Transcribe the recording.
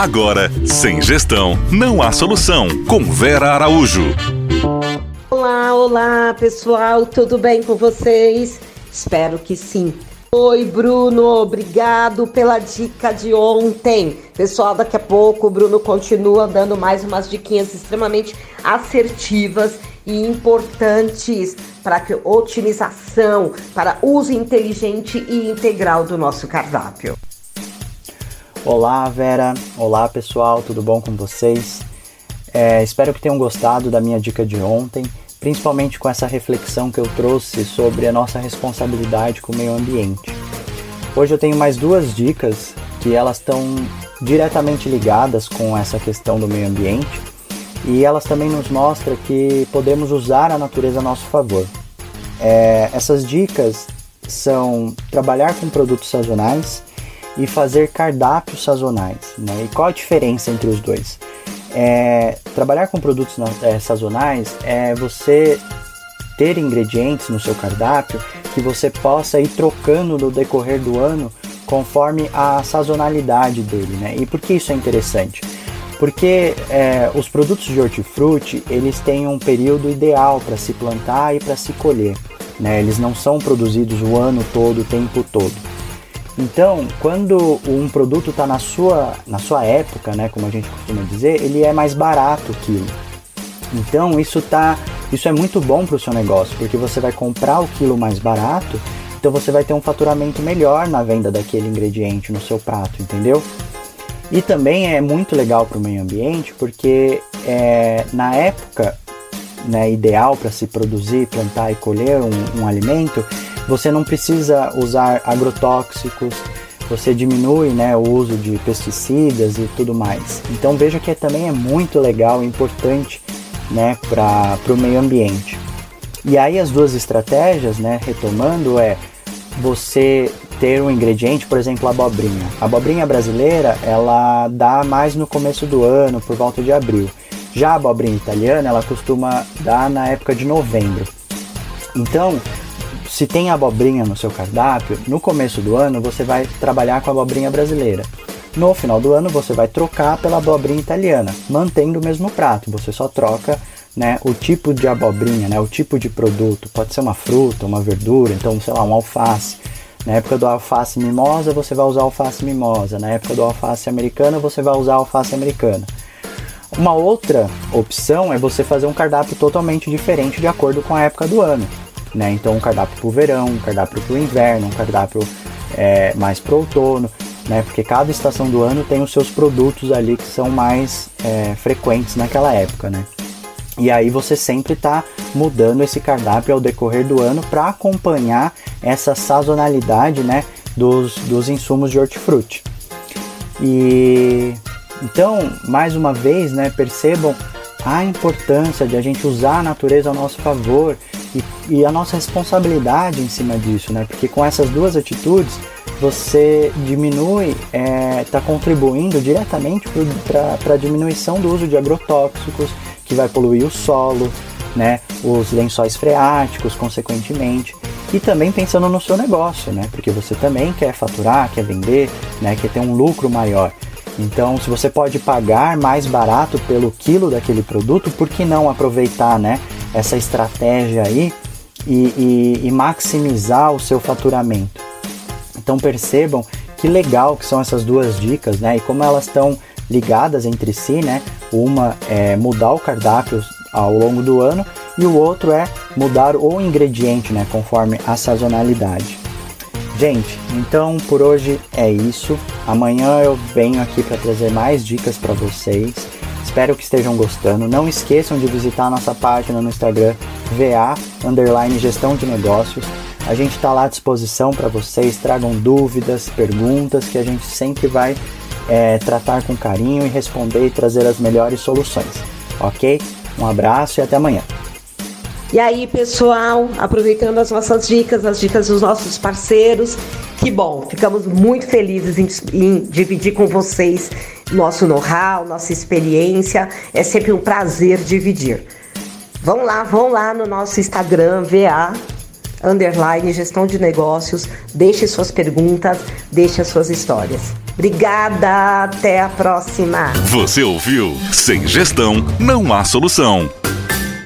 Agora, sem gestão, não há solução. Com Vera Araújo. Olá, olá, pessoal, tudo bem com vocês? Espero que sim. Oi, Bruno, obrigado pela dica de ontem. Pessoal, daqui a pouco o Bruno continua dando mais umas diquinhas extremamente assertivas e importantes para a otimização, para uso inteligente e integral do nosso cardápio. Olá, Vera. Olá, pessoal. Tudo bom com vocês? É, espero que tenham gostado da minha dica de ontem, principalmente com essa reflexão que eu trouxe sobre a nossa responsabilidade com o meio ambiente. Hoje eu tenho mais duas dicas que elas estão diretamente ligadas com essa questão do meio ambiente e elas também nos mostram que podemos usar a natureza a nosso favor. É, essas dicas são trabalhar com produtos sazonais e fazer cardápios sazonais. Né? E qual a diferença entre os dois? É, trabalhar com produtos é, sazonais é você ter ingredientes no seu cardápio que você possa ir trocando no decorrer do ano conforme a sazonalidade dele, né? E por que isso é interessante? Porque é, os produtos de hortifruti eles têm um período ideal para se plantar e para se colher, né? Eles não são produzidos o ano todo, o tempo todo. Então, quando um produto está na sua, na sua época, né, como a gente costuma dizer, ele é mais barato quilo. Então, isso, tá, isso é muito bom para o seu negócio, porque você vai comprar o quilo mais barato, então você vai ter um faturamento melhor na venda daquele ingrediente no seu prato, entendeu? E também é muito legal para o meio ambiente, porque é, na época né, ideal para se produzir, plantar e colher um, um alimento, você não precisa usar agrotóxicos, você diminui né, o uso de pesticidas e tudo mais. Então veja que também é muito legal e importante né, para o meio ambiente. E aí as duas estratégias, né, retomando, é você ter um ingrediente, por exemplo, a abobrinha. A abobrinha brasileira, ela dá mais no começo do ano, por volta de abril. Já a abobrinha italiana, ela costuma dar na época de novembro. Então, se tem abobrinha no seu cardápio, no começo do ano você vai trabalhar com a abobrinha brasileira. No final do ano você vai trocar pela abobrinha italiana, mantendo o mesmo prato. Você só troca né, o tipo de abobrinha, né, o tipo de produto. Pode ser uma fruta, uma verdura, então sei lá, um alface. Na época do alface mimosa você vai usar alface mimosa. Na época do alface americana você vai usar alface americana. Uma outra opção é você fazer um cardápio totalmente diferente de acordo com a época do ano. Né? Então, um cardápio para o verão, um cardápio para o inverno, um cardápio é, mais para o outono, né? porque cada estação do ano tem os seus produtos ali que são mais é, frequentes naquela época. Né? E aí você sempre está mudando esse cardápio ao decorrer do ano para acompanhar essa sazonalidade né, dos, dos insumos de hortifruti. E então, mais uma vez, né, percebam a importância de a gente usar a natureza ao nosso favor e, e a nossa responsabilidade em cima disso, né? Porque com essas duas atitudes você diminui, está é, tá contribuindo diretamente para a diminuição do uso de agrotóxicos, que vai poluir o solo, né, os lençóis freáticos, consequentemente, e também pensando no seu negócio, né, porque você também quer faturar, quer vender, né, quer ter um lucro maior. Então, se você pode pagar mais barato pelo quilo daquele produto, por que não aproveitar né, essa estratégia aí e, e, e maximizar o seu faturamento? Então percebam que legal que são essas duas dicas, né? E como elas estão ligadas entre si, né? Uma é mudar o cardápio ao longo do ano e o outro é mudar o ingrediente, né? Conforme a sazonalidade. Gente, então por hoje é isso. Amanhã eu venho aqui para trazer mais dicas para vocês. Espero que estejam gostando. Não esqueçam de visitar a nossa página no Instagram VA underline gestão de negócios. A gente está lá à disposição para vocês. Tragam dúvidas, perguntas que a gente sempre vai é, tratar com carinho e responder e trazer as melhores soluções. Ok? Um abraço e até amanhã. E aí, pessoal, aproveitando as nossas dicas, as dicas dos nossos parceiros, que bom, ficamos muito felizes em, em dividir com vocês nosso know-how, nossa experiência. É sempre um prazer dividir. Vão lá, vão lá no nosso Instagram, VA underline gestão de negócios. Deixe suas perguntas, deixe as suas histórias. Obrigada, até a próxima. Você ouviu? Sem gestão não há solução.